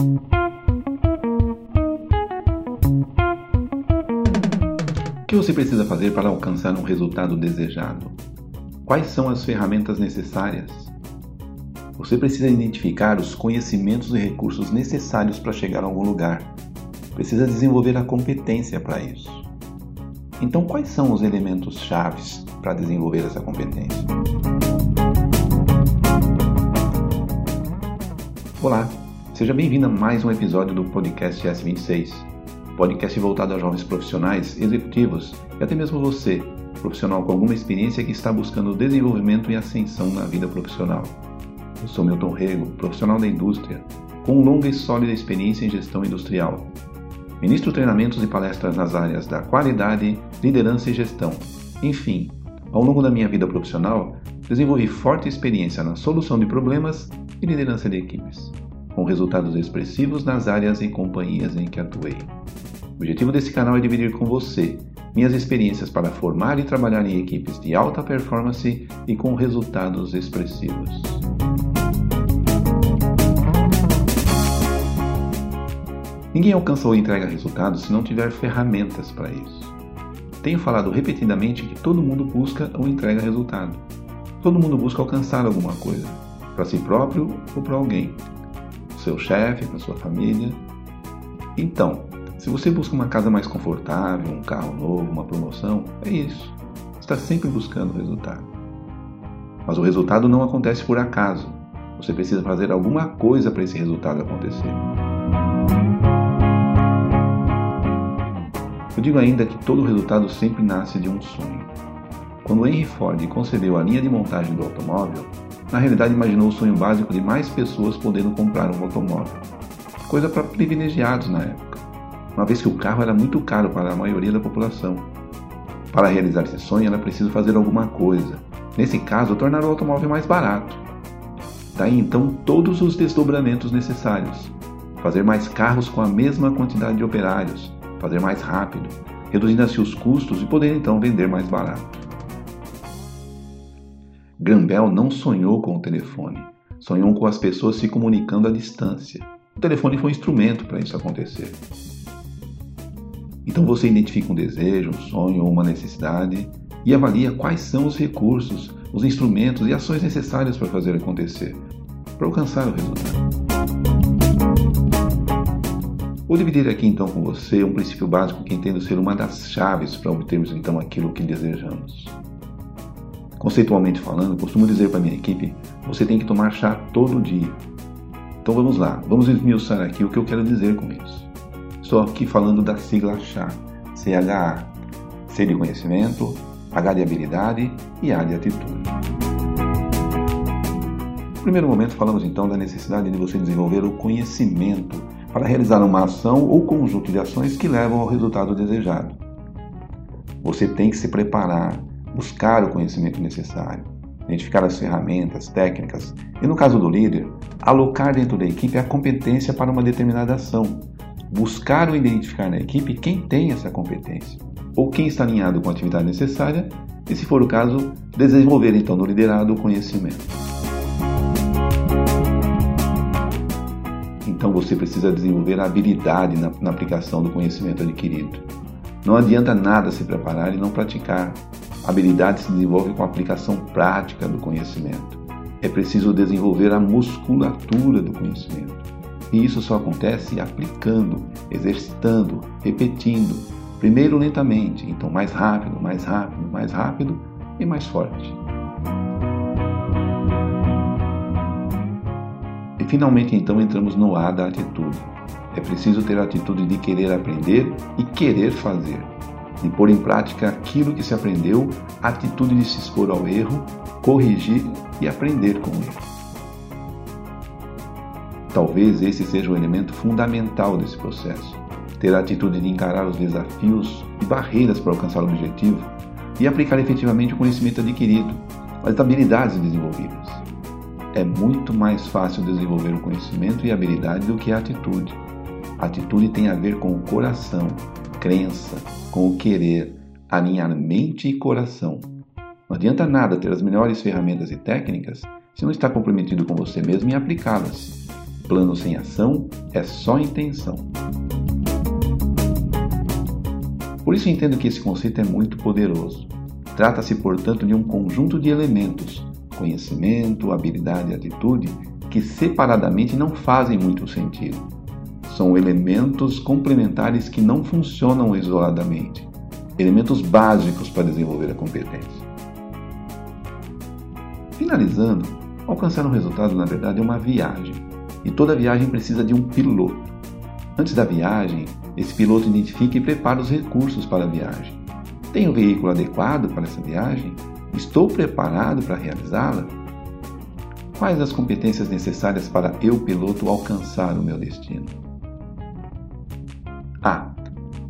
O que você precisa fazer para alcançar um resultado desejado? Quais são as ferramentas necessárias? Você precisa identificar os conhecimentos e recursos necessários para chegar a algum lugar. Precisa desenvolver a competência para isso. Então, quais são os elementos chaves para desenvolver essa competência? Olá, seja bem-vindo a mais um episódio do podcast S26, podcast voltado a jovens profissionais, executivos e até mesmo você, profissional com alguma experiência que está buscando desenvolvimento e ascensão na vida profissional. Eu sou Milton Rego, profissional da indústria, com longa e sólida experiência em gestão industrial. Ministro treinamentos e palestras nas áreas da qualidade, liderança e gestão. Enfim, ao longo da minha vida profissional, desenvolvi forte experiência na solução de problemas e liderança de equipes, com resultados expressivos nas áreas e companhias em que atuei. O objetivo desse canal é dividir com você minhas experiências para formar e trabalhar em equipes de alta performance e com resultados expressivos. Ninguém alcança ou entrega resultados se não tiver ferramentas para isso. Tenho falado repetidamente que todo mundo busca ou entrega resultado. Todo mundo busca alcançar alguma coisa, para si próprio ou para alguém, seu chefe, para sua família. Então, se você busca uma casa mais confortável, um carro novo, uma promoção, é isso. Está sempre buscando resultado. Mas o resultado não acontece por acaso. Você precisa fazer alguma coisa para esse resultado acontecer. Eu digo ainda que todo resultado sempre nasce de um sonho. Quando Henry Ford concebeu a linha de montagem do automóvel, na realidade imaginou o sonho básico de mais pessoas podendo comprar um automóvel. Coisa para privilegiados na época, uma vez que o carro era muito caro para a maioria da população. Para realizar esse sonho, era preciso fazer alguma coisa. Nesse caso, tornar o automóvel mais barato. Daí então todos os desdobramentos necessários. Fazer mais carros com a mesma quantidade de operários, fazer mais rápido, reduzindo assim os custos e poder então vender mais barato. Grambel não sonhou com o telefone, sonhou com as pessoas se comunicando à distância. O telefone foi um instrumento para isso acontecer. Então você identifica um desejo, um sonho ou uma necessidade e avalia quais são os recursos, os instrumentos e ações necessárias para fazer acontecer, para alcançar o resultado. Vou dividir aqui então com você um princípio básico que entendo ser uma das chaves para obtermos então aquilo que desejamos. Conceitualmente falando, costumo dizer para minha equipe: você tem que tomar chá todo dia. Então vamos lá, vamos esmiuçar aqui o que eu quero dizer com isso. Estou aqui falando da sigla chá, CHA, C de conhecimento, H de habilidade e A de atitude. No primeiro momento, falamos então da necessidade de você desenvolver o conhecimento para realizar uma ação ou conjunto de ações que levam ao resultado desejado. Você tem que se preparar, buscar o conhecimento necessário, identificar as ferramentas, técnicas e, no caso do líder, alocar dentro da equipe a competência para uma determinada ação, buscar ou identificar na equipe quem tem essa competência ou quem está alinhado com a atividade necessária e, se for o caso, desenvolver então no liderado o conhecimento. Então você precisa desenvolver a habilidade na, na aplicação do conhecimento adquirido. Não adianta nada se preparar e não praticar, a habilidade se desenvolve com a aplicação prática do conhecimento. É preciso desenvolver a musculatura do conhecimento. E isso só acontece aplicando, exercitando, repetindo. Primeiro lentamente, então mais rápido, mais rápido, mais rápido e mais forte. E finalmente então entramos no A da atitude. É preciso ter a atitude de querer aprender e querer fazer de pôr em prática aquilo que se aprendeu, a atitude de se expor ao erro, corrigir e aprender com ele. Talvez esse seja o elemento fundamental desse processo. Ter a atitude de encarar os desafios e barreiras para alcançar o objetivo e aplicar efetivamente o conhecimento adquirido, as habilidades desenvolvidas. É muito mais fácil desenvolver o conhecimento e habilidade do que a atitude. A atitude tem a ver com o coração, crença, com o querer, alinhar mente e coração. Não adianta nada ter as melhores ferramentas e técnicas se não está comprometido com você mesmo em aplicá-las. Plano sem ação é só intenção. Por isso entendo que esse conceito é muito poderoso. Trata-se, portanto, de um conjunto de elementos, conhecimento, habilidade e atitude, que separadamente não fazem muito sentido. São elementos complementares que não funcionam isoladamente, elementos básicos para desenvolver a competência. Finalizando, alcançar um resultado, na verdade, é uma viagem, e toda viagem precisa de um piloto. Antes da viagem, esse piloto identifica e prepara os recursos para a viagem. Tenho o veículo adequado para essa viagem? Estou preparado para realizá-la? Quais as competências necessárias para eu, piloto, alcançar o meu destino? Ah,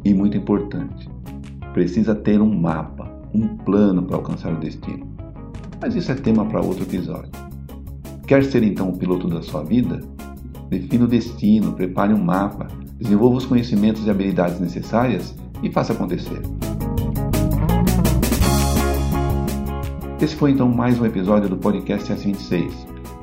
e muito importante, precisa ter um mapa, um plano para alcançar o destino. Mas isso é tema para outro episódio. Quer ser então o piloto da sua vida? Defina o destino, prepare um mapa, desenvolva os conhecimentos e habilidades necessárias e faça acontecer. Esse foi então mais um episódio do podcast S26.